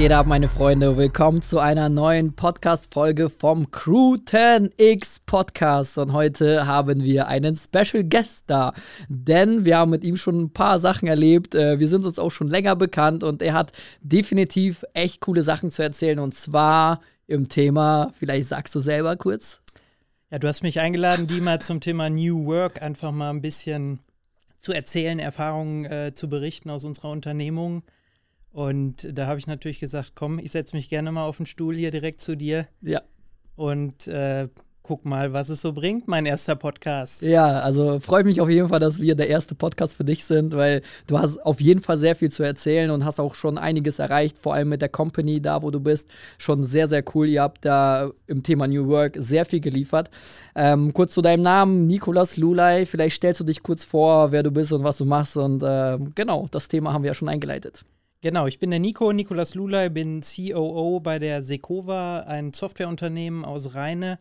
geht ab, meine Freunde? Willkommen zu einer neuen Podcast-Folge vom Crew 10X Podcast. Und heute haben wir einen Special Guest da, denn wir haben mit ihm schon ein paar Sachen erlebt. Äh, wir sind uns auch schon länger bekannt und er hat definitiv echt coole Sachen zu erzählen. Und zwar im Thema, vielleicht sagst du selber kurz. Ja, du hast mich eingeladen, die mal zum Thema New Work einfach mal ein bisschen zu erzählen, Erfahrungen äh, zu berichten aus unserer Unternehmung. Und da habe ich natürlich gesagt, komm, ich setze mich gerne mal auf den Stuhl hier direkt zu dir. Ja. Und äh, guck mal, was es so bringt, mein erster Podcast. Ja, also freue mich auf jeden Fall, dass wir der erste Podcast für dich sind, weil du hast auf jeden Fall sehr viel zu erzählen und hast auch schon einiges erreicht, vor allem mit der Company da, wo du bist. Schon sehr, sehr cool. Ihr habt da im Thema New Work sehr viel geliefert. Ähm, kurz zu deinem Namen, Nikolas Lulay. Vielleicht stellst du dich kurz vor, wer du bist und was du machst. Und äh, genau, das Thema haben wir ja schon eingeleitet. Genau, ich bin der Nico, Nikolas Lulay, bin COO bei der Sekova, ein Softwareunternehmen aus Rheine.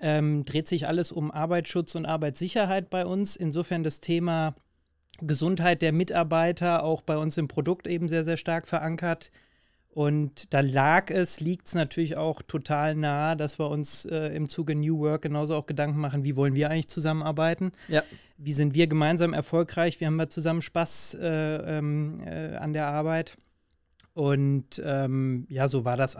Ähm, dreht sich alles um Arbeitsschutz und Arbeitssicherheit bei uns. Insofern das Thema Gesundheit der Mitarbeiter auch bei uns im Produkt eben sehr, sehr stark verankert. Und da lag es, liegt es natürlich auch total nah, dass wir uns äh, im Zuge New Work genauso auch Gedanken machen, wie wollen wir eigentlich zusammenarbeiten? Ja. Wie sind wir gemeinsam erfolgreich? Wie haben wir zusammen Spaß äh, ähm, äh, an der Arbeit? Und ähm, ja, so war das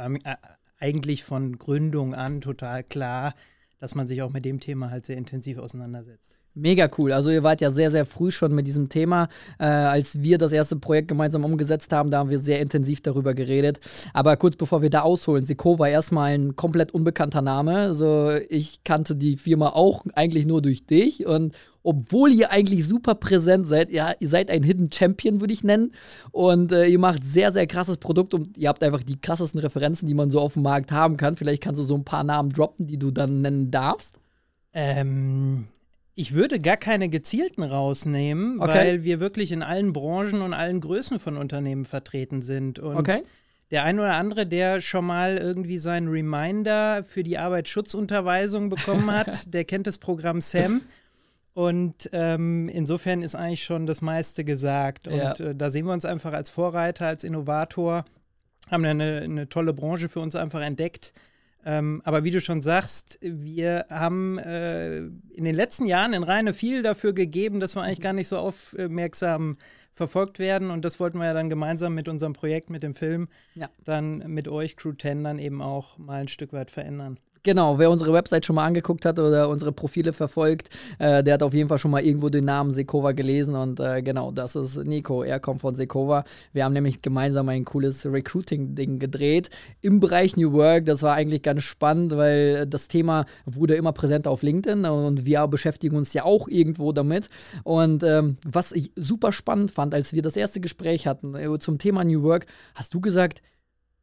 eigentlich von Gründung an total klar, dass man sich auch mit dem Thema halt sehr intensiv auseinandersetzt. Mega cool. Also ihr wart ja sehr, sehr früh schon mit diesem Thema. Äh, als wir das erste Projekt gemeinsam umgesetzt haben, da haben wir sehr intensiv darüber geredet. Aber kurz bevor wir da ausholen, Seco war erstmal ein komplett unbekannter Name. Also ich kannte die Firma auch eigentlich nur durch dich. Und obwohl ihr eigentlich super präsent seid, ja, ihr seid ein Hidden Champion, würde ich nennen. Und äh, ihr macht sehr, sehr krasses Produkt und ihr habt einfach die krassesten Referenzen, die man so auf dem Markt haben kann. Vielleicht kannst du so ein paar Namen droppen, die du dann nennen darfst. Ähm, ich würde gar keine gezielten rausnehmen, okay. weil wir wirklich in allen Branchen und allen Größen von Unternehmen vertreten sind. Und okay. der ein oder andere, der schon mal irgendwie seinen Reminder für die Arbeitsschutzunterweisung bekommen hat, der kennt das Programm SAM. Und ähm, insofern ist eigentlich schon das meiste gesagt. Und ja. äh, da sehen wir uns einfach als Vorreiter, als Innovator, haben eine, eine tolle Branche für uns einfach entdeckt ähm, aber wie du schon sagst, wir haben äh, in den letzten Jahren in Rheine viel dafür gegeben, dass wir eigentlich gar nicht so aufmerksam verfolgt werden. Und das wollten wir ja dann gemeinsam mit unserem Projekt, mit dem Film, ja. dann mit euch Crew 10 dann eben auch mal ein Stück weit verändern. Genau, wer unsere Website schon mal angeguckt hat oder unsere Profile verfolgt, äh, der hat auf jeden Fall schon mal irgendwo den Namen Sekova gelesen und äh, genau, das ist Nico. Er kommt von Sekova. Wir haben nämlich gemeinsam ein cooles Recruiting-Ding gedreht im Bereich New Work. Das war eigentlich ganz spannend, weil das Thema wurde immer präsenter auf LinkedIn und wir beschäftigen uns ja auch irgendwo damit. Und ähm, was ich super spannend fand, als wir das erste Gespräch hatten äh, zum Thema New Work, hast du gesagt,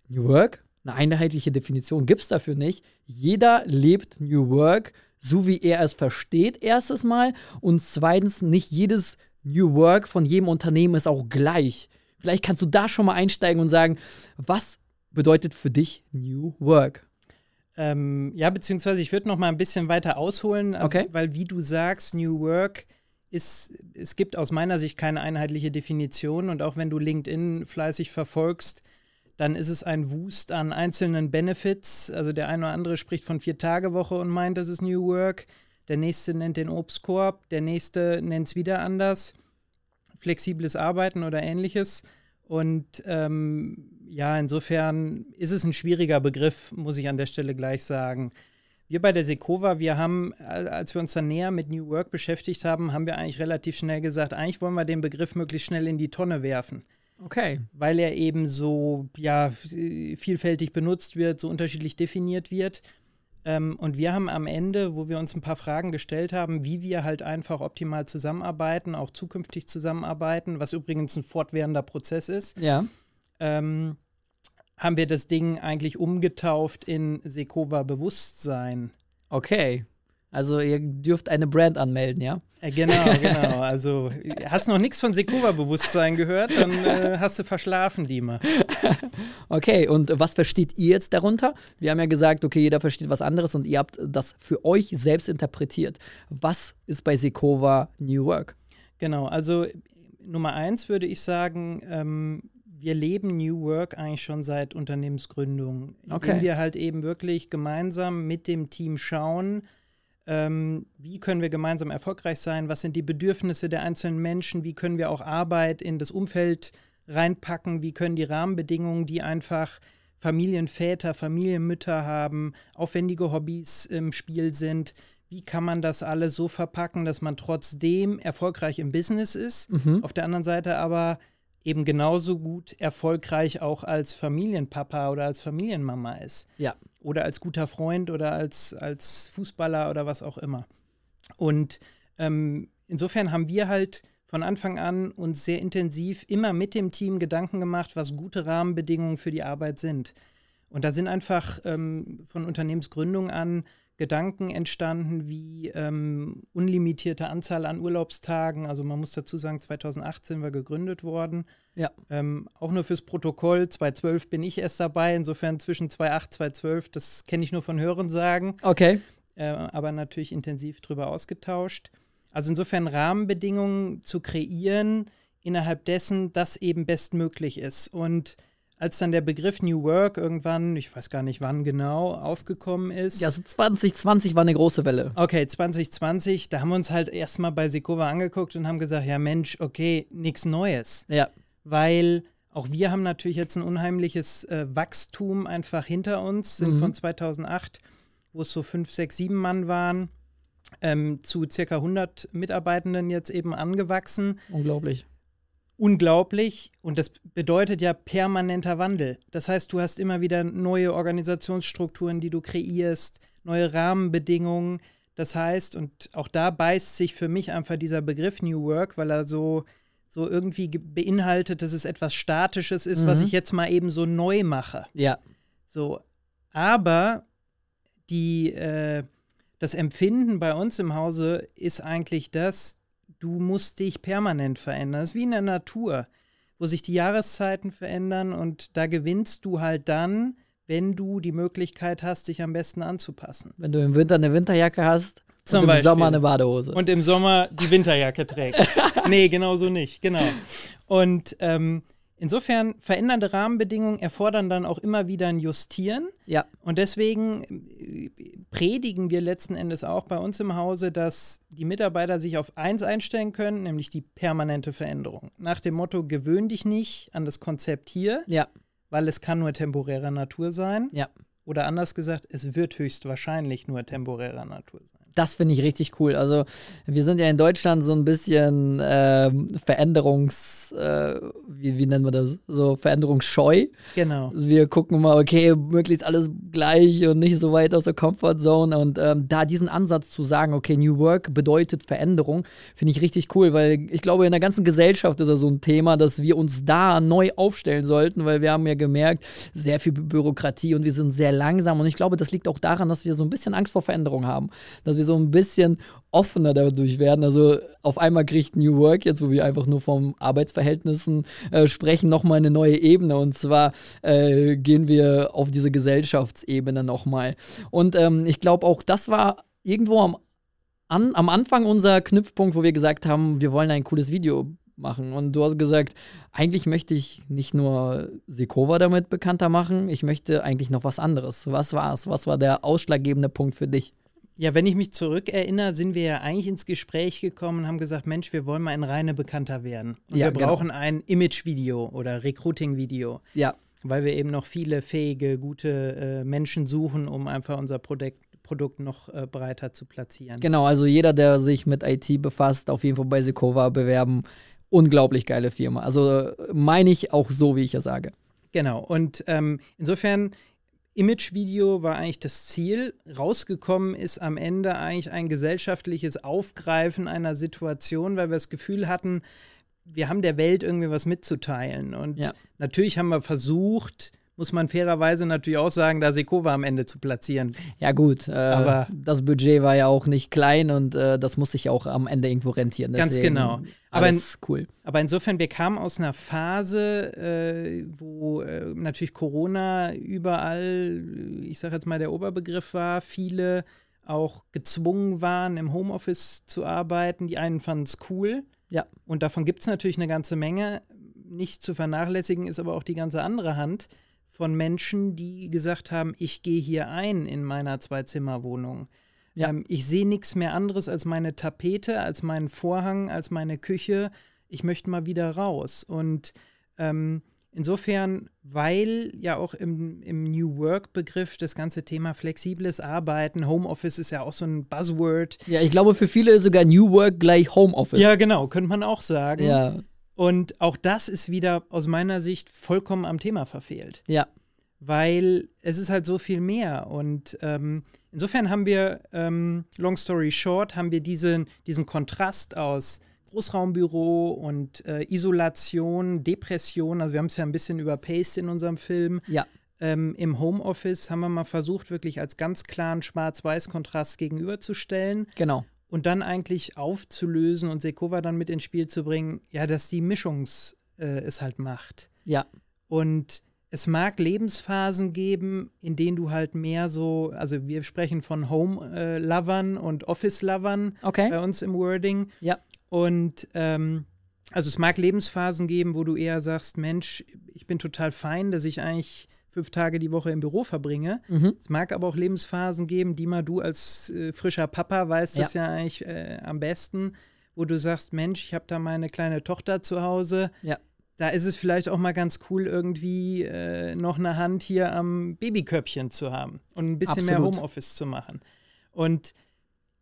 New Work? Eine einheitliche Definition gibt es dafür nicht. Jeder lebt New Work, so wie er es versteht, erstes Mal. Und zweitens, nicht jedes New Work von jedem Unternehmen ist auch gleich. Vielleicht kannst du da schon mal einsteigen und sagen, was bedeutet für dich New Work? Ähm, ja, beziehungsweise ich würde noch mal ein bisschen weiter ausholen, also okay. weil wie du sagst, New Work ist, es gibt aus meiner Sicht keine einheitliche Definition und auch wenn du LinkedIn fleißig verfolgst, dann ist es ein Wust an einzelnen Benefits. Also der eine oder andere spricht von Vier-Tage-Woche und meint, das ist New Work. Der nächste nennt den Obstkorb, der nächste nennt es wieder anders. Flexibles Arbeiten oder ähnliches. Und ähm, ja, insofern ist es ein schwieriger Begriff, muss ich an der Stelle gleich sagen. Wir bei der Sekova, wir haben, als wir uns dann näher mit New Work beschäftigt haben, haben wir eigentlich relativ schnell gesagt, eigentlich wollen wir den Begriff möglichst schnell in die Tonne werfen. Okay. Weil er eben so ja, vielfältig benutzt wird, so unterschiedlich definiert wird. Ähm, und wir haben am Ende, wo wir uns ein paar Fragen gestellt haben, wie wir halt einfach optimal zusammenarbeiten, auch zukünftig zusammenarbeiten, was übrigens ein fortwährender Prozess ist. Ja. Ähm, haben wir das Ding eigentlich umgetauft in Sekova Bewusstsein. Okay. Also ihr dürft eine Brand anmelden, ja? Äh, genau, genau. Also hast noch nichts von Sekova-Bewusstsein gehört, dann äh, hast du verschlafen, Dima. okay, und was versteht ihr jetzt darunter? Wir haben ja gesagt, okay, jeder versteht was anderes und ihr habt das für euch selbst interpretiert. Was ist bei Sekova New Work? Genau, also Nummer eins würde ich sagen, ähm, wir leben New Work eigentlich schon seit Unternehmensgründung. Okay. Indem wir halt eben wirklich gemeinsam mit dem Team schauen, ähm, wie können wir gemeinsam erfolgreich sein, was sind die Bedürfnisse der einzelnen Menschen, wie können wir auch Arbeit in das Umfeld reinpacken, wie können die Rahmenbedingungen, die einfach Familienväter, Familienmütter haben, aufwendige Hobbys im Spiel sind, wie kann man das alles so verpacken, dass man trotzdem erfolgreich im Business ist, Mhm. auf der anderen Seite aber eben genauso gut erfolgreich auch als Familienpapa oder als Familienmama ist. Ja. Oder als guter Freund oder als, als Fußballer oder was auch immer. Und ähm, insofern haben wir halt von Anfang an uns sehr intensiv immer mit dem Team Gedanken gemacht, was gute Rahmenbedingungen für die Arbeit sind. Und da sind einfach ähm, von Unternehmensgründung an Gedanken entstanden wie ähm, unlimitierte Anzahl an Urlaubstagen. Also man muss dazu sagen, 2018 war gegründet worden. Ja. Ähm, auch nur fürs Protokoll. 2012 bin ich erst dabei. Insofern zwischen 2008 2012, das kenne ich nur von Hörensagen Okay. äh, aber natürlich intensiv drüber ausgetauscht. Also insofern Rahmenbedingungen zu kreieren, innerhalb dessen das eben bestmöglich ist. Und als dann der Begriff New Work irgendwann, ich weiß gar nicht wann genau, aufgekommen ist. Ja, so 2020 war eine große Welle. Okay, 2020, da haben wir uns halt erstmal bei Sekova angeguckt und haben gesagt, ja Mensch, okay, nichts Neues. Ja. Weil auch wir haben natürlich jetzt ein unheimliches äh, Wachstum einfach hinter uns, sind Mhm. von 2008, wo es so fünf, sechs, sieben Mann waren, ähm, zu circa 100 Mitarbeitenden jetzt eben angewachsen. Unglaublich. Unglaublich. Und das bedeutet ja permanenter Wandel. Das heißt, du hast immer wieder neue Organisationsstrukturen, die du kreierst, neue Rahmenbedingungen. Das heißt, und auch da beißt sich für mich einfach dieser Begriff New Work, weil er so, so irgendwie ge- beinhaltet, dass es etwas Statisches ist, was Mhm. ich jetzt mal eben so neu mache. Ja. So, aber die, äh, das Empfinden bei uns im Hause ist eigentlich das, du musst dich permanent verändern. Das ist wie in der Natur, wo sich die Jahreszeiten verändern und da gewinnst du halt dann, wenn du die Möglichkeit hast, dich am besten anzupassen. Wenn du im Winter eine Winterjacke hast Zum und im Beispiel. Sommer eine Badehose. Und im Sommer die Winterjacke trägt. nee, genau so nicht, genau. Und ähm, insofern verändernde Rahmenbedingungen erfordern dann auch immer wieder ein Justieren. ja. Und deswegen äh, predigen wir letzten Endes auch bei uns im Hause, dass die Mitarbeiter sich auf eins einstellen können, nämlich die permanente Veränderung. Nach dem Motto, gewöhn dich nicht an das Konzept hier, Ja. weil es kann nur temporärer Natur sein. Ja. Oder anders gesagt, es wird höchstwahrscheinlich nur temporärer Natur sein. Das finde ich richtig cool. Also wir sind ja in Deutschland so ein bisschen ähm, Veränderungs, äh, wie, wie nennen wir das? So veränderungsscheu. Genau. Also wir gucken mal, okay, möglichst alles gleich und nicht so weit aus der Comfortzone. Und ähm, da diesen Ansatz zu sagen, okay, New Work bedeutet Veränderung, finde ich richtig cool, weil ich glaube, in der ganzen Gesellschaft ist das so ein Thema, dass wir uns da neu aufstellen sollten, weil wir haben ja gemerkt, sehr viel Bü- Bürokratie und wir sind sehr langsam. Und ich glaube, das liegt auch daran, dass wir so ein bisschen Angst vor Veränderung haben, dass wir so ein bisschen offener dadurch werden. Also auf einmal kriegt New Work, jetzt wo wir einfach nur vom Arbeitsverhältnissen äh, sprechen, nochmal eine neue Ebene. Und zwar äh, gehen wir auf diese Gesellschaftsebene nochmal. Und ähm, ich glaube auch, das war irgendwo am, an, am Anfang unser Knüpfpunkt, wo wir gesagt haben, wir wollen ein cooles Video machen. Und du hast gesagt, eigentlich möchte ich nicht nur Sekova damit bekannter machen, ich möchte eigentlich noch was anderes. Was war es? Was war der ausschlaggebende Punkt für dich? Ja, wenn ich mich zurückerinnere, sind wir ja eigentlich ins Gespräch gekommen und haben gesagt, Mensch, wir wollen mal in Reine bekannter werden. Und Ja, wir genau. brauchen ein Image-Video oder Recruiting-Video, Ja, weil wir eben noch viele fähige, gute äh, Menschen suchen, um einfach unser Produkt, Produkt noch äh, breiter zu platzieren. Genau, also jeder, der sich mit IT befasst, auf jeden Fall bei Sekova bewerben. Unglaublich geile Firma. Also äh, meine ich auch so, wie ich es sage. Genau. Und ähm, insofern, Image-Video war eigentlich das Ziel. Rausgekommen ist am Ende eigentlich ein gesellschaftliches Aufgreifen einer Situation, weil wir das Gefühl hatten, wir haben der Welt irgendwie was mitzuteilen. Und Ja. natürlich haben wir versucht, muss man fairerweise natürlich auch sagen, da Sekova am Ende zu platzieren. Ja, gut, äh, Aber- das Budget war ja auch nicht klein und äh, das muss sich auch am Ende irgendwo rentieren. Ganz genau. Aber Alles cool. Aber insofern, wir kamen aus einer Phase, äh, wo äh, natürlich Corona überall, äh, ich sage jetzt mal, der Oberbegriff war, viele auch gezwungen waren, im Homeoffice zu arbeiten. Die einen fanden es cool. Ja. Und davon gibt es natürlich eine ganze Menge. nicht zu vernachlässigen ist aber auch die ganze andere Hand von Menschen, die gesagt haben, ich gehe hier ein in meiner Zwei-Zimmer-Wohnung. Ja. Ähm, ich sehe nichts mehr anderes als meine Tapete, als meinen Vorhang, als meine Küche. Ich möchte mal wieder raus. Und ähm, insofern, weil ja auch im, im New Work-Begriff das ganze Thema flexibles Arbeiten, Homeoffice ist ja auch so ein Buzzword. Ja, ich glaube, für viele ist sogar New Work gleich Homeoffice. Ja, genau, könnte man auch sagen. Ja. Und auch das ist wieder aus meiner Sicht vollkommen am Thema verfehlt. Ja. Weil es ist halt so viel mehr. Und ähm, insofern haben wir, ähm, long story short, haben wir diesen, diesen Kontrast aus Großraumbüro und äh, Isolation, Depression. Also wir haben es ja ein bisschen überpaced in unserem Film. Ja. Ähm, Im Homeoffice haben wir mal versucht, wirklich als ganz klaren Schwarz-Weiß-Kontrast gegenüberzustellen. Genau und dann eigentlich aufzulösen und Sekova dann mit ins Spiel zu bringen, ja, dass die Mischungs äh, es halt macht. Ja. Und es mag Lebensphasen geben, in denen du halt mehr so, also wir sprechen von Home-Lovern äh, und Office-Lovern okay. bei uns im Wording. Ja. Und ähm, also es mag Lebensphasen geben, wo du eher sagst, Mensch, ich bin total fein, dass ich eigentlich fünf Tage die Woche im Büro verbringe. Mhm. Es mag aber auch Lebensphasen geben, die mal du als äh, frischer Papa weißt ja. das ja eigentlich äh, am besten, wo du sagst, Mensch, ich habe da meine kleine Tochter zu Hause. Ja. Da ist es vielleicht auch mal ganz cool, irgendwie äh, noch eine Hand hier am Babyköpfchen zu haben und ein bisschen Absolut. mehr Homeoffice zu machen. Und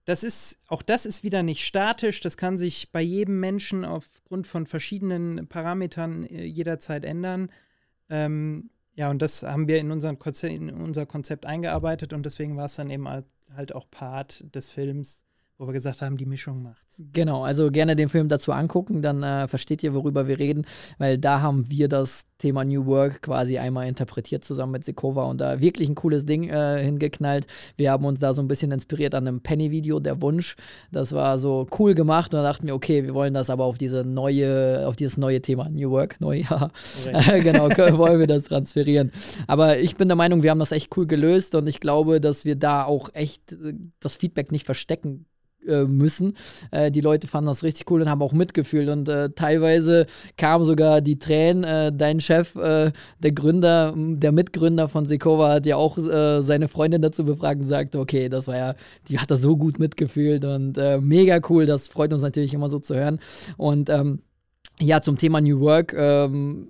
das ist, auch das ist wieder nicht statisch, das kann sich bei jedem Menschen aufgrund von verschiedenen Parametern äh, jederzeit ändern. Ähm, ja, und das haben wir in, unseren Konzept, in unser Konzept eingearbeitet und deswegen war es dann eben halt, halt auch Part des Films, wo wir gesagt haben, die Mischung macht's. Genau, also gerne den Film dazu angucken, dann äh, versteht ihr, worüber wir reden, weil da haben wir das Thema New Work quasi einmal interpretiert zusammen mit Sekova und da wirklich ein cooles Ding äh, hingeknallt. Wir haben uns da so ein bisschen inspiriert an einem Penny-Video, der Wunsch. Das war so cool gemacht und da dachten wir, okay, wir wollen das aber auf diese neue, auf dieses neue Thema New Work, neu, ja, genau, wollen wir das transferieren. Aber ich bin der Meinung, wir haben das echt cool gelöst und ich glaube, dass wir da auch echt äh, das Feedback nicht verstecken äh, müssen. Äh, die Leute fanden das richtig cool und haben auch mitgefühlt. Und äh, teilweise kamen sogar die Tränen. Äh, dein Chef, äh, der Gründer, der Mitgründer von Sekova, hat ja auch seine Freundin dazu befragt und sagte, okay, das war ja, die hat da so gut mitgefühlt und mega cool. Das freut uns natürlich immer so zu hören. Und ähm, ja, zum Thema New Work. Ähm,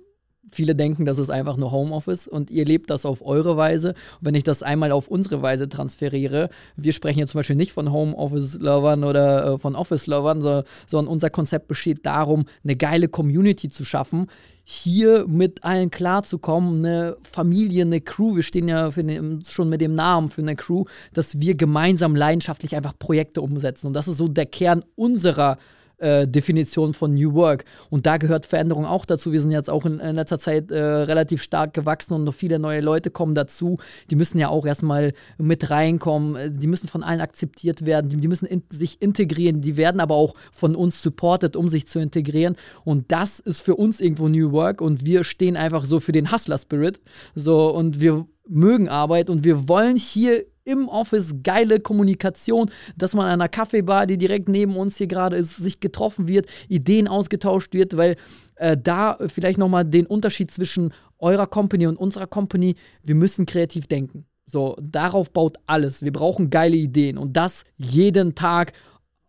Viele denken, das ist einfach nur Homeoffice und ihr lebt das auf eure Weise. Und wenn ich das einmal auf unsere Weise transferiere, wir sprechen jetzt zum Beispiel nicht von Homeoffice-Lovern oder äh, von Office-Lovern, so, sondern unser Konzept besteht darum, eine geile Community zu schaffen, hier mit allen klarzukommen, eine Familie, eine Crew, wir stehen ja den, schon mit dem Namen für eine Crew, dass wir gemeinsam leidenschaftlich einfach Projekte umsetzen. Und das ist so der Kern unserer äh, Definition von New Work. Und da gehört Veränderung auch dazu. Wir sind jetzt auch in, in letzter Zeit äh, relativ stark gewachsen und noch viele neue Leute kommen dazu. Die müssen ja auch erstmal mit reinkommen. Äh, die müssen von allen akzeptiert werden. Die, die müssen in, sich integrieren. Die werden aber auch von uns supported, um sich zu integrieren. Und das ist für uns irgendwo New Work. Und wir stehen einfach so für den Hustler-Spirit. So, und wir mögen Arbeit und wir wollen hier im Office geile Kommunikation, dass man an einer Kaffeebar, die direkt neben uns hier gerade ist, sich getroffen wird, Ideen ausgetauscht wird, weil äh, da vielleicht nochmal den Unterschied zwischen eurer Company und unserer Company, wir müssen kreativ denken. So, darauf baut alles. Wir brauchen geile Ideen und das jeden Tag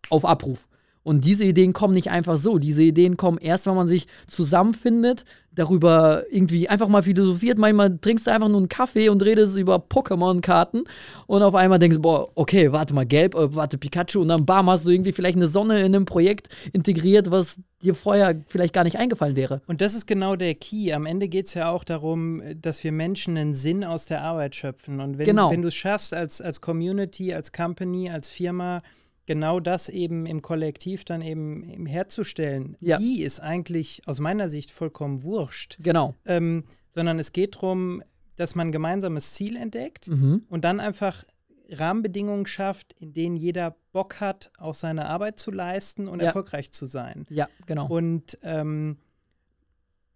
auf Abruf. Und diese Ideen kommen nicht einfach so. Diese Ideen kommen erst, wenn man sich zusammenfindet, darüber irgendwie einfach mal philosophiert. Manchmal trinkst du einfach nur einen Kaffee und redest über Pokémon-Karten und auf einmal denkst du, boah, okay, warte mal, gelb, äh, warte, Pikachu und dann bam, hast du irgendwie vielleicht eine Sonne in einem Projekt integriert, was dir vorher vielleicht gar nicht eingefallen wäre. Und das ist genau der Key. Am Ende geht es ja auch darum, dass wir Menschen einen Sinn aus der Arbeit schöpfen. Und wenn, genau. wenn du es schaffst, als, als Community, als Company, als Firma, genau das eben im Kollektiv dann eben, herzustellen. Ja. Wie ist eigentlich aus meiner Sicht vollkommen wurscht. Genau. Ähm, sondern es geht darum, dass man ein gemeinsames Ziel entdeckt mhm. und dann einfach Rahmenbedingungen schafft, in denen jeder Bock hat, auch seine Arbeit zu leisten und ja. erfolgreich zu sein. Ja, genau. Und ähm,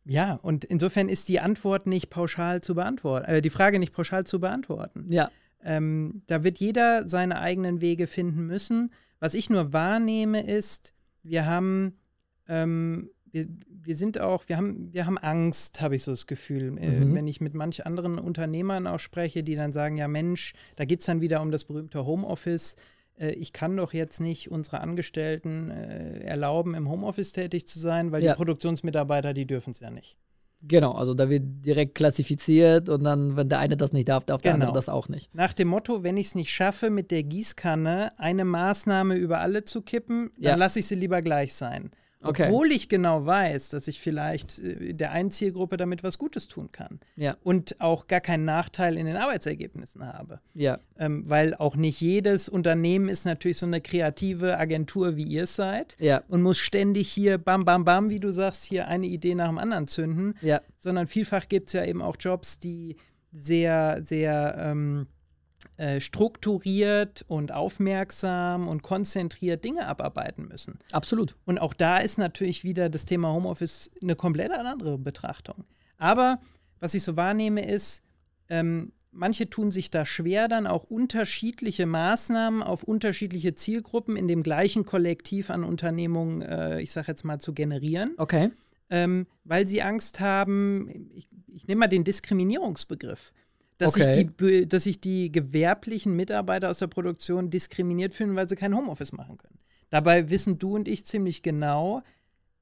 ja, und insofern ist die Antwort nicht pauschal zu beantworten, äh, die Frage nicht pauschal zu beantworten. Ja. Ähm, da wird jeder seine eigenen Wege finden müssen. Was ich nur wahrnehme, ist, wir haben ähm, wir, wir sind auch, wir haben, wir haben Angst, habe ich so das Gefühl. Äh, Mhm. wenn ich mit manch anderen Unternehmern auch spreche, die dann sagen, ja Mensch, da geht es dann wieder um das berühmte Homeoffice. Äh, ich kann doch jetzt nicht unsere Angestellten äh, erlauben, im Homeoffice tätig zu sein, weil Ja. die Produktionsmitarbeiter, die dürfen es ja nicht. Genau, also da wird direkt klassifiziert und dann, wenn der eine das nicht darf, darf der Genau. andere das auch nicht. Nach dem Motto, wenn ich es nicht schaffe, mit der Gießkanne eine Maßnahme über alle zu kippen, dann Ja. lasse ich sie lieber gleich sein. Okay. Obwohl ich genau weiß, dass ich vielleicht äh, der einen Zielgruppe damit was Gutes tun kann. Ja, Und auch gar keinen Nachteil in den Arbeitsergebnissen habe. ja, Ähm, weil auch nicht jedes Unternehmen ist natürlich so eine kreative Agentur, wie ihr es seid. ja, Und muss ständig hier bam, bam, bam, wie du sagst, hier eine Idee nach dem anderen zünden sondern vielfach gibt es ja eben auch Jobs, die sehr, sehr ähm, äh, strukturiert und aufmerksam und konzentriert Dinge abarbeiten müssen. absolut. Und auch da ist natürlich wieder das Thema Homeoffice eine komplett andere Betrachtung. Aber was ich so wahrnehme, ist, ähm, manche tun sich da schwer, dann auch unterschiedliche Maßnahmen auf unterschiedliche Zielgruppen in dem gleichen Kollektiv an Unternehmungen, äh, ich sage jetzt mal, zu generieren Okay. ähm, weil sie Angst haben, ich, ich nehme mal den Diskriminierungsbegriff, dass, sich Okay. die, Be- dass sich die gewerblichen Mitarbeiter aus der Produktion diskriminiert fühlen, weil sie kein Homeoffice machen können. Dabei wissen du und ich ziemlich genau,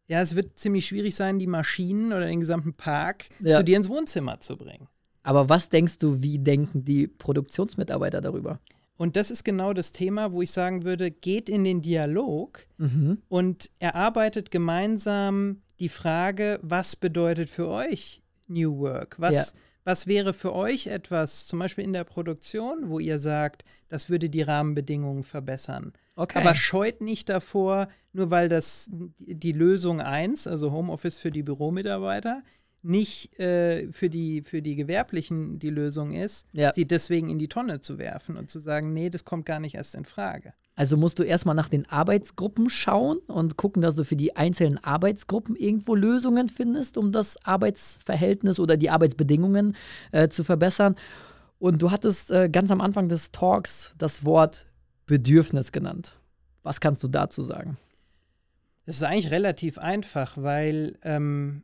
ja, es wird ziemlich schwierig sein, die Maschinen oder den gesamten Park Ja. zu dir ins Wohnzimmer zu bringen. Aber was denkst du, wie denken die Produktionsmitarbeiter darüber? Und das ist genau das Thema, wo ich sagen würde, geht in den Dialog Mhm. und erarbeitet gemeinsam die Frage, was bedeutet für euch New Work? Was, Ja. Was wäre für euch etwas, zum Beispiel in der Produktion, wo ihr sagt, das würde die Rahmenbedingungen verbessern? Okay. Aber scheut nicht davor, nur weil das die Lösung 1, also Homeoffice für die Büromitarbeiter, nicht äh, für, die, für die Gewerblichen die Lösung ist, Ja. sie deswegen in die Tonne zu werfen und zu sagen, nee, das kommt gar nicht erst in Frage. Also musst du erstmal nach den Arbeitsgruppen schauen und gucken, dass du für die einzelnen Arbeitsgruppen irgendwo Lösungen findest, um das Arbeitsverhältnis oder die Arbeitsbedingungen äh, zu verbessern. Und du hattest äh, ganz am Anfang des Talks das Wort Bedürfnis genannt. Was kannst du dazu sagen? Es ist eigentlich relativ einfach, weil, ähm,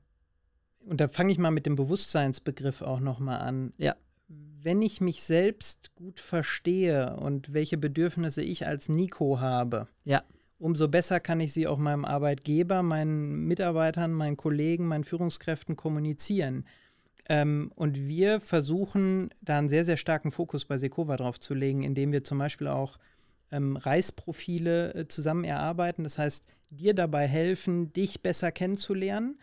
und da fange ich mal mit dem Bewusstseinsbegriff auch nochmal an. Ja. Wenn ich mich selbst gut verstehe und welche Bedürfnisse ich als Nico habe, Ja. umso besser kann ich sie auch meinem Arbeitgeber, meinen Mitarbeitern, meinen Kollegen, meinen Führungskräften kommunizieren. Ähm, und wir versuchen da einen sehr, sehr starken Fokus bei Sekova drauf zu legen, indem wir zum Beispiel auch ähm, Reisprofile äh, zusammen erarbeiten. Das heißt, dir dabei helfen, dich besser kennenzulernen.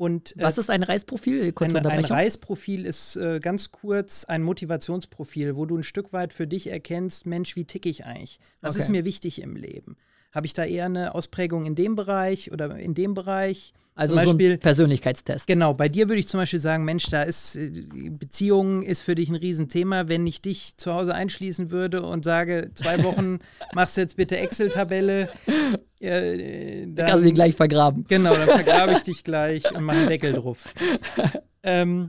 Und äh, Was ist ein Reisprofil? Kurze ein, ein. Reisprofil ist äh, ganz kurz ein Motivationsprofil, wo du ein Stück weit für dich erkennst, Mensch, wie ticke ich eigentlich? Was Okay. ist mir wichtig im Leben? Habe ich da eher eine Ausprägung in dem Bereich oder in dem Bereich? also zum so Beispiel- ein Persönlichkeitstest. Genau, bei dir würde ich zum Beispiel sagen, Mensch, da ist äh, Beziehung ist für dich ein Riesenthema. Wenn ich dich zu Hause einschließen würde und sage, zwei Wochen machst du jetzt bitte Excel-Tabelle, äh, Dann kannst du die gleich vergraben. Genau, dann vergrabe ich dich gleich und mache einen Deckel drauf. ähm,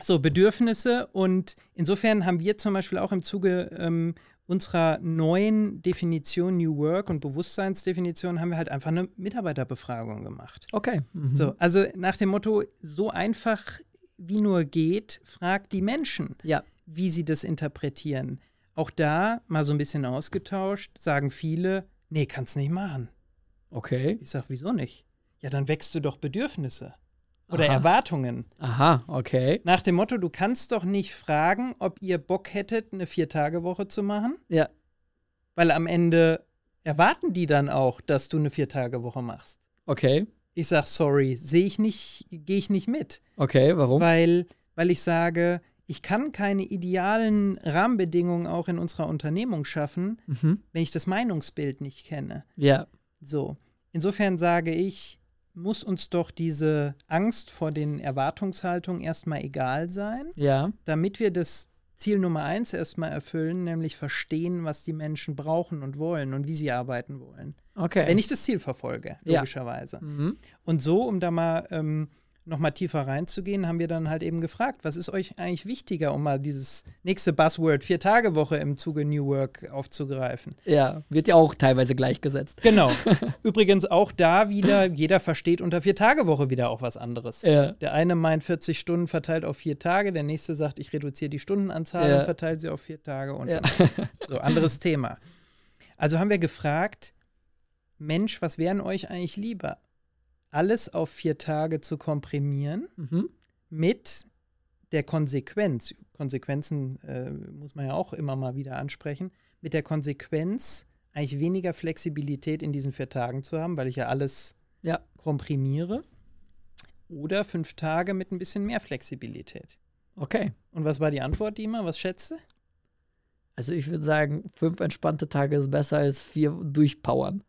so, Bedürfnisse. Und insofern haben wir zum Beispiel auch im Zuge ähm, unserer neuen Definition New Work und Bewusstseinsdefinition haben wir halt einfach eine Mitarbeiterbefragung gemacht. Okay. Mhm. So, also nach dem Motto, so einfach wie nur geht, fragt die Menschen, Ja. wie sie das interpretieren. Auch da mal so ein bisschen ausgetauscht, sagen viele, nee, kannst nicht machen. Okay. Ich sag, wieso nicht? Ja, dann wächst du doch Bedürfnisse oder Aha. Erwartungen. Aha, okay. Nach dem Motto, du kannst doch nicht fragen, ob ihr Bock hättet, eine Vier-Tage-Woche zu machen, Ja. weil am Ende erwarten die dann auch, dass du eine Vier-Tage-Woche machst. Okay. Ich sag, sorry, sehe ich nicht, gehe ich nicht mit, Okay, warum? weil, weil ich sage, ich kann keine idealen Rahmenbedingungen auch in unserer Unternehmung schaffen, Mhm. wenn ich das Meinungsbild nicht kenne. Ja. So, insofern sage ich, muss uns doch diese Angst vor den Erwartungshaltungen erstmal egal sein, Ja. damit wir das Ziel Nummer eins erstmal erfüllen, nämlich verstehen, was die Menschen brauchen und wollen und wie sie arbeiten wollen. Okay. Wenn ich das Ziel verfolge, Ja. logischerweise. mhm. Und so, um da mal ähm, nochmal tiefer reinzugehen, haben wir dann halt eben gefragt, was ist euch eigentlich wichtiger, um mal dieses nächste Buzzword Vier-Tage-Woche im Zuge New Work aufzugreifen? Ja, wird ja auch teilweise gleichgesetzt. Genau. Übrigens auch da wieder, jeder versteht unter Vier-Tage-Woche wieder auch was anderes. Ja. Der eine meint 40 Stunden verteilt auf vier Tage, der nächste sagt, ich reduziere die Stundenanzahl Ja. und verteile sie auf vier Tage und, Ja. und so, anderes Thema. Also haben wir gefragt, Mensch, was wären euch eigentlich lieber? Alles auf vier Tage zu komprimieren Mhm. mit der Konsequenz, Konsequenzen äh, muss man ja auch immer mal wieder ansprechen, mit der Konsequenz eigentlich weniger Flexibilität in diesen vier Tagen zu haben, weil ich ja alles Ja. komprimiere. Oder fünf Tage mit ein bisschen mehr Flexibilität. Okay. Und was war die Antwort, Dima? Was schätzt du? Also ich würde sagen, fünf entspannte Tage ist besser als vier durchpowern.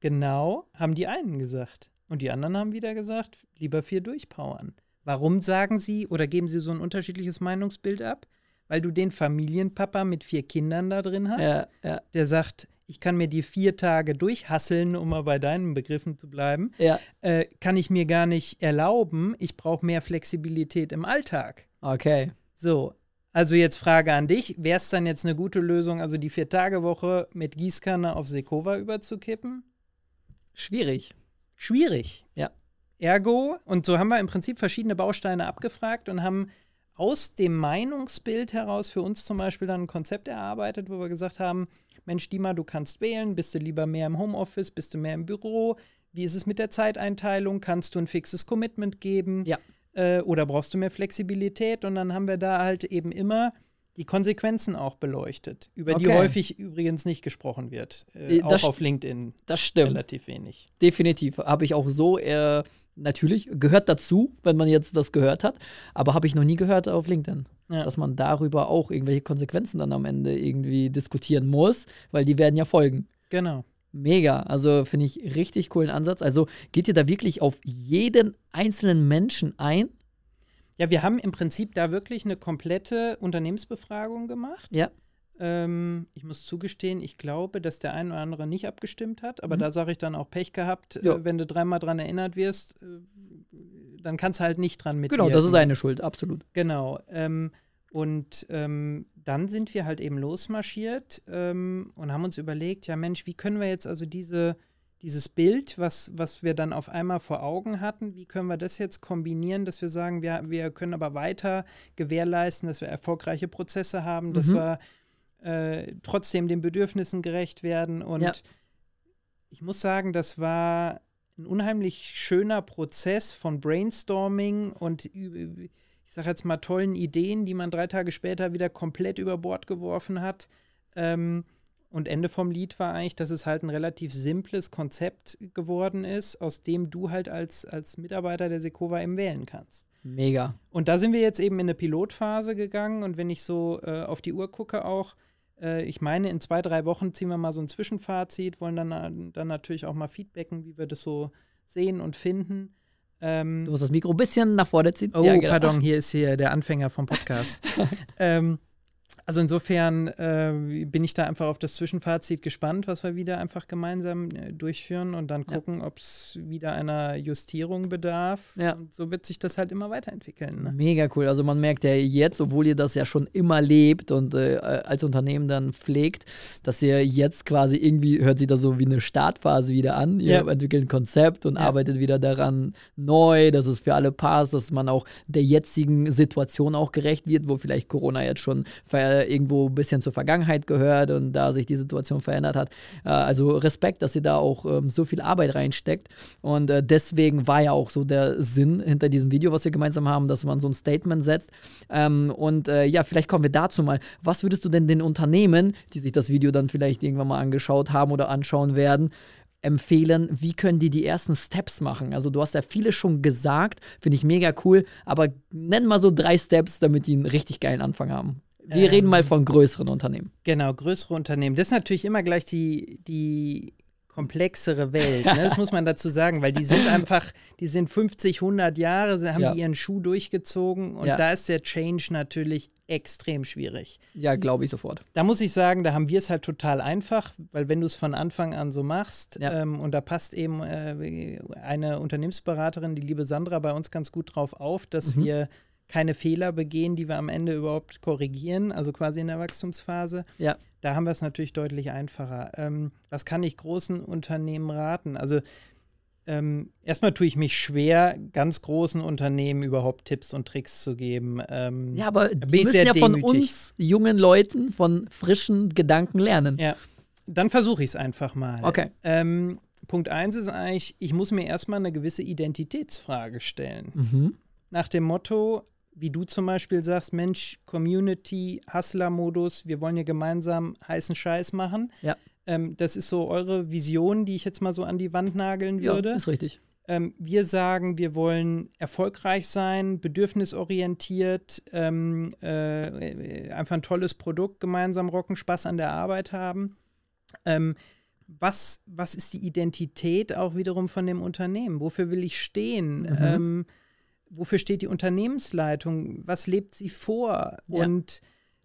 Genau, haben die einen gesagt. Und die anderen haben wieder gesagt, lieber vier durchpowern. Warum sagen sie oder geben sie so ein unterschiedliches Meinungsbild ab? Weil du den Familienpapa mit vier Kindern da drin hast, Ja, ja, der sagt, ich kann mir die vier Tage durchhasseln, um mal bei deinen Begriffen zu bleiben, ja. äh, kann ich mir gar nicht erlauben. Ich brauche mehr Flexibilität im Alltag. Okay. So, also jetzt Frage an dich. Wäre es dann jetzt eine gute Lösung, also die Vier-Tage-Woche mit Gießkanne auf Sekova überzukippen? Schwierig. Schwierig. Ja. Ergo, und so haben wir im Prinzip verschiedene Bausteine abgefragt und haben aus dem Meinungsbild heraus für uns zum Beispiel dann ein Konzept erarbeitet, wo wir gesagt haben, Mensch, Dima, du kannst wählen, bist du lieber mehr im Homeoffice, bist du mehr im Büro, wie ist es mit der Zeiteinteilung, kannst du ein fixes Commitment geben Ja. äh, oder brauchst du mehr Flexibilität und dann haben wir da halt eben immer die Konsequenzen auch beleuchtet, über die Okay. häufig übrigens nicht gesprochen wird, äh, Äh, auch das auf LinkedIn Das stimmt. relativ wenig. Definitiv. Habe ich auch so, äh, natürlich, gehört dazu, wenn man jetzt das gehört hat, aber habe ich noch nie gehört auf LinkedIn. Ja. Dass man darüber auch irgendwelche Konsequenzen dann am Ende irgendwie diskutieren muss, weil die werden ja folgen. Genau. Mega, also finde ich richtig coolen Ansatz. Also geht ihr da wirklich auf jeden einzelnen Menschen ein? Ja, wir haben im Prinzip da wirklich eine komplette Unternehmensbefragung gemacht. Ja. Ähm, ich muss zugestehen, ich glaube, dass der ein oder andere nicht abgestimmt hat, aber Mhm. da sage ich dann auch Pech gehabt, äh, wenn du dreimal dran erinnert wirst, äh, dann kannst du halt nicht dran mitwirken. Genau, das ist seine Schuld, absolut. Genau. Ähm, und ähm, dann sind wir halt eben losmarschiert ähm, und haben uns überlegt, ja Mensch, wie können wir jetzt also diese, dieses Bild, was, was wir dann auf einmal vor Augen hatten, wie können wir das jetzt kombinieren, dass wir sagen, wir, wir können aber weiter gewährleisten, dass wir erfolgreiche Prozesse haben, dass Mhm. wir äh, trotzdem den Bedürfnissen gerecht werden. Und Ja. ich muss sagen, das war ein unheimlich schöner Prozess von Brainstorming und ich sage jetzt mal tollen Ideen, die man drei Tage später wieder komplett über Bord geworfen hat. Ähm, und Ende vom Lied war eigentlich, dass es halt ein relativ simples Konzept geworden ist, aus dem du halt als, als Mitarbeiter der Sekova eben wählen kannst. Mega. Und da sind wir jetzt eben in eine Pilotphase gegangen und wenn ich so äh, auf die Uhr gucke auch, äh, ich meine, in zwei, drei Wochen ziehen wir mal so ein Zwischenfazit, wollen dann, dann natürlich auch mal feedbacken, wie wir das so sehen und finden. Ähm, Du musst das Mikro ein bisschen nach vorne ziehen. Oh, Ja, genau. pardon, hier ist hier der Anfänger vom Podcast. ähm, also insofern äh, bin ich da einfach auf das Zwischenfazit gespannt, was wir wieder einfach gemeinsam äh, durchführen und dann Ja. gucken, ob es wieder einer Justierung bedarf. Ja. Und so wird sich das halt immer weiterentwickeln. Ne? Mega cool. Also man merkt ja jetzt, obwohl ihr das ja schon immer lebt und äh, als Unternehmen dann pflegt, dass ihr jetzt quasi irgendwie, hört sich das so wie eine Startphase wieder an. Ihr Ja. entwickelt ein Konzept und Ja. arbeitet wieder daran neu, dass es für alle passt, dass man auch der jetzigen Situation auch gerecht wird, wo vielleicht Corona jetzt schon ver irgendwo ein bisschen zur Vergangenheit gehört und da sich die Situation verändert hat. Äh, also Respekt, dass ihr da auch ähm, so viel Arbeit reinsteckt. Und äh, deswegen war ja auch so der Sinn hinter diesem Video, was wir gemeinsam haben, dass man so ein Statement setzt. Ähm, und äh, ja, vielleicht kommen wir dazu mal. Was würdest du denn den Unternehmen, die sich das Video dann vielleicht irgendwann mal angeschaut haben oder anschauen werden, empfehlen, wie können die die ersten Steps machen? Also du hast ja viele schon gesagt, finde ich mega cool, aber nenn mal so drei Steps, damit die einen richtig geilen Anfang haben. Wir reden Ähm. mal von größeren Unternehmen. Genau, größere Unternehmen. Das ist natürlich immer gleich die, die komplexere Welt. Ne? Das muss man dazu sagen, weil die sind einfach, die sind 50, 100 Jahre, haben Ja. die ihren Schuh durchgezogen und Ja. da ist der Change natürlich extrem schwierig. Ja, glaube ich sofort. Da muss ich sagen, da haben wir es halt total einfach, weil wenn du es von Anfang an so machst Ja. ähm, und da passt eben äh, eine Unternehmensberaterin, die liebe Sandra, bei uns ganz gut drauf auf, dass Mhm. wir keine Fehler begehen, die wir am Ende überhaupt korrigieren, also quasi in der Wachstumsphase. Ja. Da haben wir es natürlich deutlich einfacher. Ähm, was kann ich großen Unternehmen raten? Also ähm, erstmal tue ich mich schwer, ganz großen Unternehmen überhaupt Tipps und Tricks zu geben. Ähm, Ja, aber die müssen ja von demütig. uns jungen Leuten, von frischen Gedanken lernen. Ja, dann versuche ich es einfach mal. Okay. Ähm, Punkt eins ist eigentlich, ich muss mir erstmal eine gewisse Identitätsfrage stellen. Mhm. Nach dem Motto, wie du zum Beispiel sagst, Mensch, Community, Hustler-Modus, wir wollen hier gemeinsam heißen Scheiß machen. Ja. Ähm, das ist so eure Vision, die ich jetzt mal so an die Wand nageln Ja, würde. ist richtig. Ähm, wir sagen, wir wollen erfolgreich sein, bedürfnisorientiert, ähm, äh, einfach ein tolles Produkt gemeinsam rocken, Spaß an der Arbeit haben. Ähm, was, was ist die Identität auch wiederum von dem Unternehmen? Wofür will ich stehen? Mhm. Wofür steht die Unternehmensleitung? Was lebt sie vor? Ja. Und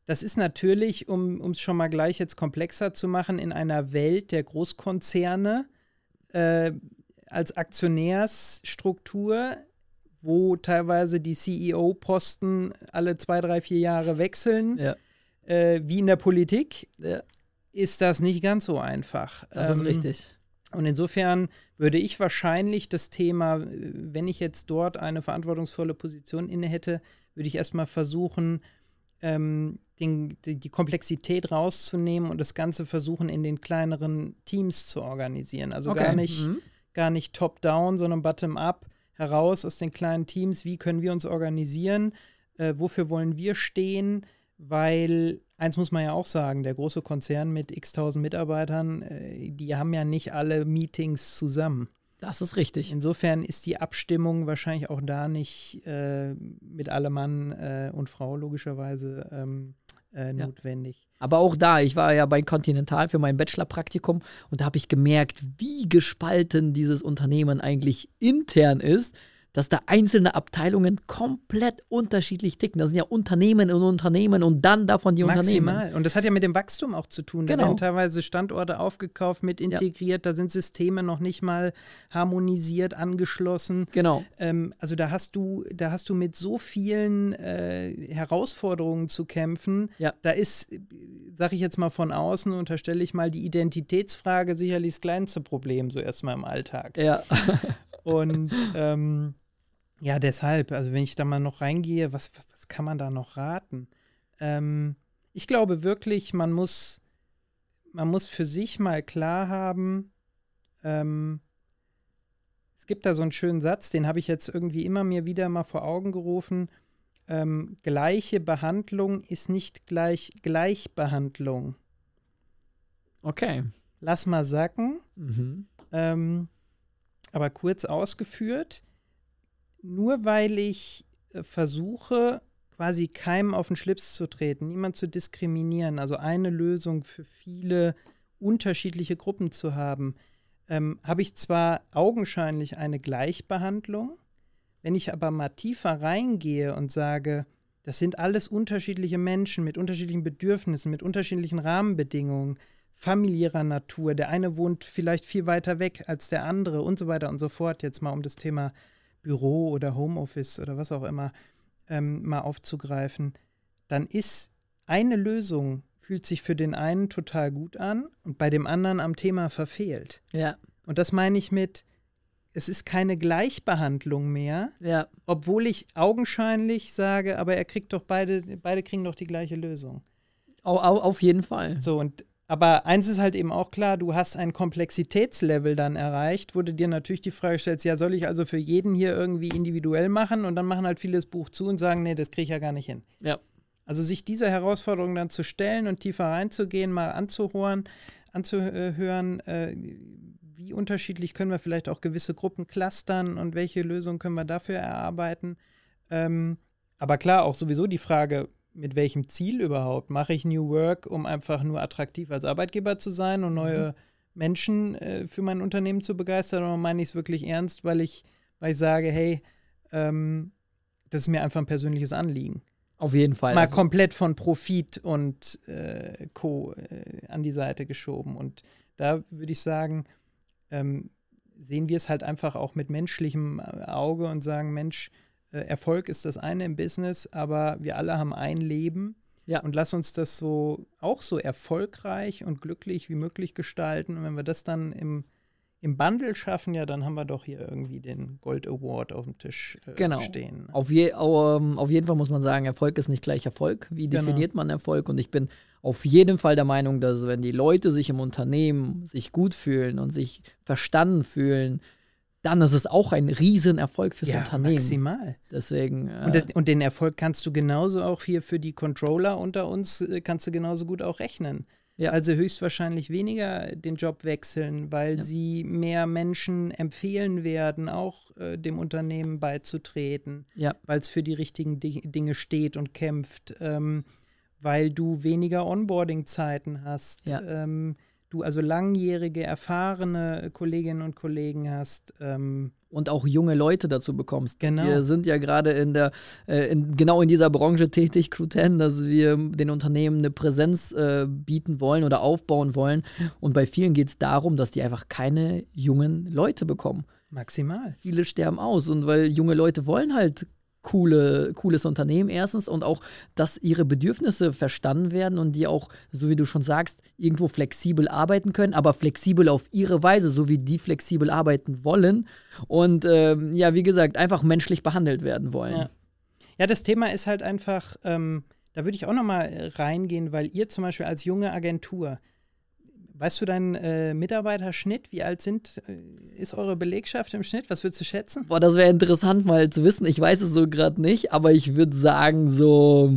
das ist natürlich, um es schon mal gleich jetzt komplexer zu machen, in einer Welt der Großkonzerne äh, als Aktionärsstruktur, wo teilweise die CEO-Posten alle zwei, drei, vier Jahre wechseln, Ja. äh, wie in der Politik, Ja, ist das nicht ganz so einfach. das ist Ähm, richtig. Und insofern würde ich wahrscheinlich das Thema, äh, wenn ich jetzt dort eine verantwortungsvolle Position inne hätte, würde ich erstmal versuchen, ähm, den, die, die Komplexität rauszunehmen und das Ganze versuchen, in den kleineren Teams zu organisieren. Also gar nicht, Mhm. gar nicht top-down, sondern bottom-up heraus aus den kleinen Teams. Wie können wir uns organisieren? Äh, wofür wollen wir stehen? Weil eins muss man ja auch sagen, der große Konzern mit x tausend Mitarbeitern, äh, die haben ja nicht alle Meetings zusammen. Das ist richtig. Insofern ist die Abstimmung wahrscheinlich auch da nicht äh, mit allem Mann äh, und Frau logischerweise ähm, äh, Ja. notwendig. Aber auch da, ich war ja bei Continental für mein Bachelorpraktikum und da habe ich gemerkt, wie gespalten dieses Unternehmen eigentlich intern ist, dass da einzelne Abteilungen komplett unterschiedlich ticken. Das sind ja Unternehmen und Unternehmen und dann davon die Unternehmen. Maximal. Und das hat ja mit dem Wachstum auch zu tun. Da Genau. werden teilweise Standorte aufgekauft, mit integriert, da sind Systeme noch nicht mal harmonisiert, angeschlossen. Genau. Ähm, also da hast du, da hast du mit so vielen äh, Herausforderungen zu kämpfen. Ja. Da ist, sage ich jetzt mal von außen, unterstelle ich mal die Identitätsfrage sicherlich das kleinste Problem, so erstmal im Alltag. Ja. Und ähm, ja, deshalb, also wenn ich da mal noch reingehe, was, was kann man da noch raten? Ähm, ich glaube wirklich, man muss, man muss für sich mal klar haben, ähm, es gibt da so einen schönen Satz, den habe ich jetzt irgendwie immer mir wieder mal vor Augen gerufen. Ähm, gleiche Behandlung ist nicht gleich Gleichbehandlung. Okay. Lass mal sacken. Mhm. Ähm, aber kurz ausgeführt, nur weil ich äh, versuche, quasi keinem auf den Schlips zu treten, niemand zu diskriminieren, also eine Lösung für viele unterschiedliche Gruppen zu haben, ähm, habe ich zwar augenscheinlich eine Gleichbehandlung, wenn ich aber mal tiefer reingehe und sage, das sind alles unterschiedliche Menschen mit unterschiedlichen Bedürfnissen, mit unterschiedlichen Rahmenbedingungen, familiärer Natur. Der eine wohnt vielleicht viel weiter weg als der andere und so weiter und so fort. Jetzt mal um das Thema Büro oder Homeoffice oder was auch immer ähm, mal aufzugreifen. Dann ist eine Lösung, fühlt sich für den einen total gut an und bei dem anderen am Thema verfehlt. Ja. Und das meine ich mit, es ist keine Gleichbehandlung mehr, Ja. obwohl ich augenscheinlich sage, aber er kriegt doch beide, beide kriegen doch die gleiche Lösung. Au, au, auf jeden Fall. So, und aber eins ist halt eben auch klar, du hast ein Komplexitätslevel dann erreicht, du dir natürlich die Frage stellst, ja, soll ich also für jeden hier irgendwie individuell machen? Und dann machen halt viele das Buch zu und sagen, nee, das kriege ich ja gar nicht hin. Ja. Also sich dieser Herausforderung dann zu stellen und tiefer reinzugehen, mal anzuhören, anzuhören, äh, wie unterschiedlich können wir vielleicht auch gewisse Gruppen clustern und welche Lösungen können wir dafür erarbeiten. Ähm, aber klar, auch sowieso die Frage, mit welchem Ziel überhaupt? Mache ich New Work, um einfach nur attraktiv als Arbeitgeber zu sein und neue Menschen äh, für mein Unternehmen zu begeistern, oder meine ich es wirklich ernst, weil ich, weil ich sage, hey, ähm, das ist mir einfach ein persönliches Anliegen. Auf jeden Fall. Mal also, komplett von Profit und äh, Co. Äh, an die Seite geschoben. Und da würde ich sagen, ähm, sehen wir es halt einfach auch mit menschlichem äh, Auge und sagen, Mensch, Erfolg ist das eine im Business, aber wir alle haben ein Leben. Ja. Und lass uns das so auch so erfolgreich und glücklich wie möglich gestalten. Und wenn wir das dann im im Bundle schaffen, ja, dann haben wir doch hier irgendwie den Gold Award auf dem Tisch äh, genau. stehen. Auf, je, um, auf jeden Fall muss man sagen, Erfolg ist nicht gleich Erfolg. Wie genau. definiert man Erfolg? Und ich bin auf jeden Fall der Meinung, dass wenn die Leute sich im Unternehmen sich gut fühlen und sich verstanden fühlen, dann ist es auch ein Riesenerfolg fürs ja, Unternehmen. Maximal. Deswegen. Äh, und, das, und, den Erfolg kannst du genauso auch hier für die Controller unter uns, äh, kannst du genauso gut auch rechnen. Ja. Also höchstwahrscheinlich weniger den Job wechseln, weil ja. sie mehr Menschen empfehlen werden, auch äh, dem Unternehmen beizutreten, ja. weil es für die richtigen Di Dinge steht und kämpft, ähm, weil du weniger Onboarding-Zeiten hast. Ähm, du also langjährige, erfahrene Kolleginnen und Kollegen hast. Ähm, und auch junge Leute dazu bekommst. Genau. Wir sind ja gerade in der, äh, in, genau in dieser Branche tätig, Crew 10, dass wir den Unternehmen eine Präsenz äh, bieten wollen oder aufbauen wollen. Und bei vielen geht es darum, dass die einfach keine jungen Leute bekommen. Maximal. Viele sterben aus und weil junge Leute wollen halt coole, cooles Unternehmen erstens und auch, dass ihre Bedürfnisse verstanden werden und die auch, so wie du schon sagst, irgendwo flexibel arbeiten können, aber flexibel auf ihre Weise, so wie die flexibel arbeiten wollen und ähm, ja, wie gesagt, einfach menschlich behandelt werden wollen. Ja, ja das Thema ist halt einfach, ähm, da würde ich auch nochmal reingehen, weil ihr zum Beispiel als junge Agentur, Weißt du deinen äh, Mitarbeiterschnitt? Wie alt sind, äh, ist eure Belegschaft im Schnitt? Was würdest du schätzen? Boah, das wäre interessant mal zu wissen. Ich weiß es so gerade nicht, aber ich würde sagen so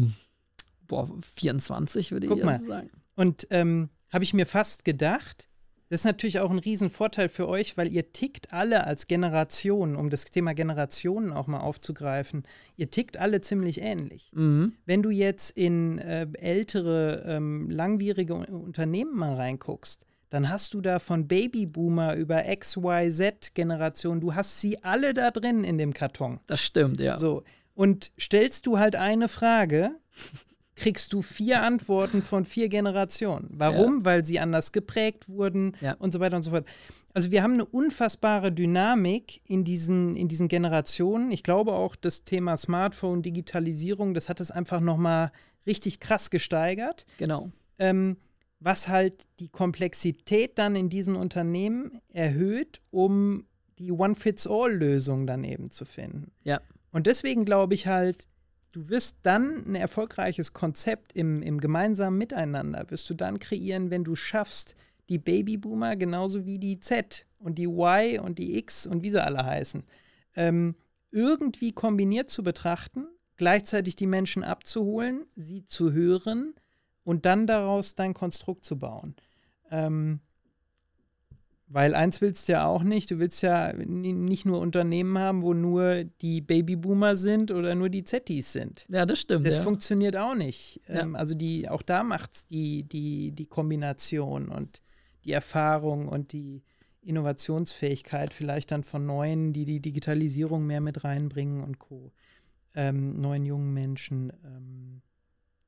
boah, 24 würde ich mal. sagen. Und ähm, habe ich mir fast gedacht, das ist natürlich auch ein Riesenvorteil für euch, weil ihr tickt alle als Generation, um das Thema Generationen auch mal aufzugreifen, ihr tickt alle ziemlich ähnlich. Mhm. Wenn du jetzt in äh, ältere, ähm, langwierige Unternehmen mal reinguckst, dann hast du da von Babyboomer über XYZ-Generation, du hast sie alle da drin in dem Karton. Das stimmt, ja. So. Und stellst du halt eine Frage, kriegst du vier Antworten von vier Generationen. Warum? Ja. Weil sie anders geprägt wurden ja. und so weiter und so fort. Also wir haben eine unfassbare Dynamik in diesen, in diesen Generationen. Ich glaube auch, das Thema Smartphone, Digitalisierung, das hat es einfach nochmal richtig krass gesteigert. Genau. Ähm, was halt die Komplexität dann in diesen Unternehmen erhöht, um die One-Fits-All-Lösung dann eben zu finden. Ja. Und deswegen glaube ich halt, du wirst dann ein erfolgreiches Konzept im, im gemeinsamen Miteinander, wirst du dann kreieren, wenn du schaffst, die Babyboomer genauso wie die Z und die Y und die X und wie sie alle heißen, ähm, irgendwie kombiniert zu betrachten, gleichzeitig die Menschen abzuholen, sie zu hören und dann daraus dein Konstrukt zu bauen. Ähm, weil eins willst du ja auch nicht, du willst ja nicht nur Unternehmen haben, wo nur die Babyboomer sind oder nur die Zettis sind. Ja, das stimmt. Das ja. funktioniert auch nicht. Ja. Ähm, also die, auch da macht es die, die, die Kombination und die Erfahrung und die Innovationsfähigkeit vielleicht dann von Neuen, die die Digitalisierung mehr mit reinbringen und Co. Ähm, neuen jungen Menschen. Ähm,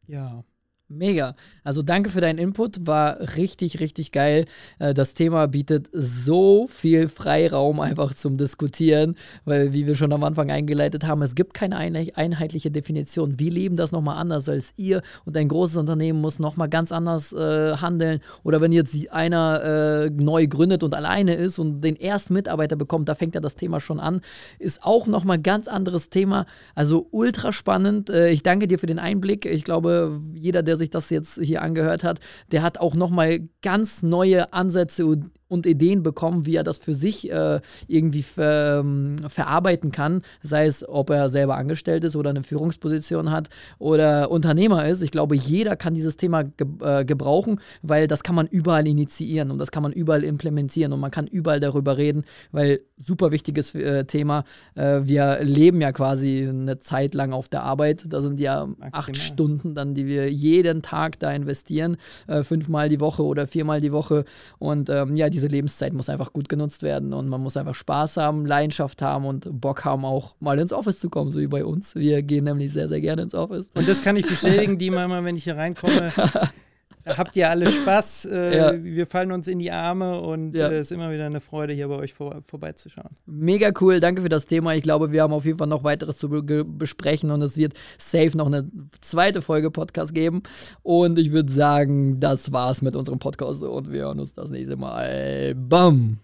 ja. Mega. Also danke für deinen Input, war richtig, richtig geil. Äh, das Thema bietet so viel Freiraum einfach zum Diskutieren, weil, wie wir schon am Anfang eingeleitet haben, es gibt keine einheitliche Definition. Wir leben das nochmal anders als ihr und ein großes Unternehmen muss nochmal ganz anders äh, handeln. Oder wenn jetzt einer äh, neu gründet und alleine ist und den ersten Mitarbeiter bekommt, da fängt ja das Thema schon an, ist auch nochmal ganz anderes Thema. Also ultra spannend. Äh, ich danke dir für den Einblick. Ich glaube, jeder, der sich das jetzt hier angehört hat, der hat auch nochmal ganz neue Ansätze und Ideen bekommen, wie er das für sich äh, irgendwie ver, ähm, verarbeiten kann. Sei es, ob er selber angestellt ist oder eine Führungsposition hat oder Unternehmer ist. Ich glaube, jeder kann dieses Thema ge äh, gebrauchen, weil das kann man überall initiieren und das kann man überall implementieren und man kann überall darüber reden, weil super wichtiges äh, Thema. Äh, wir leben ja quasi eine Zeit lang auf der Arbeit. Da sind ja Maximal. acht Stunden dann, die wir jeden Tag da investieren, äh, fünfmal die Woche oder viermal die Woche. Und ähm, ja, diese Lebenszeit muss einfach gut genutzt werden und man muss einfach Spaß haben, Leidenschaft haben und Bock haben, auch mal ins Office zu kommen, so wie bei uns. Wir gehen nämlich sehr, sehr gerne ins Office. Und das kann ich bestätigen, die mal, wenn ich hier reinkomme. habt ihr alle Spaß. Äh, ja. Wir fallen uns in die Arme und es ja. äh, ist immer wieder eine Freude, hier bei euch vor, vorbeizuschauen. Mega cool, danke für das Thema. Ich glaube, wir haben auf jeden Fall noch weiteres zu be besprechen und es wird safe noch eine zweite Folge Podcast geben. Und ich würde sagen, das war's mit unserem Podcast und wir hören uns das nächste Mal. Bam!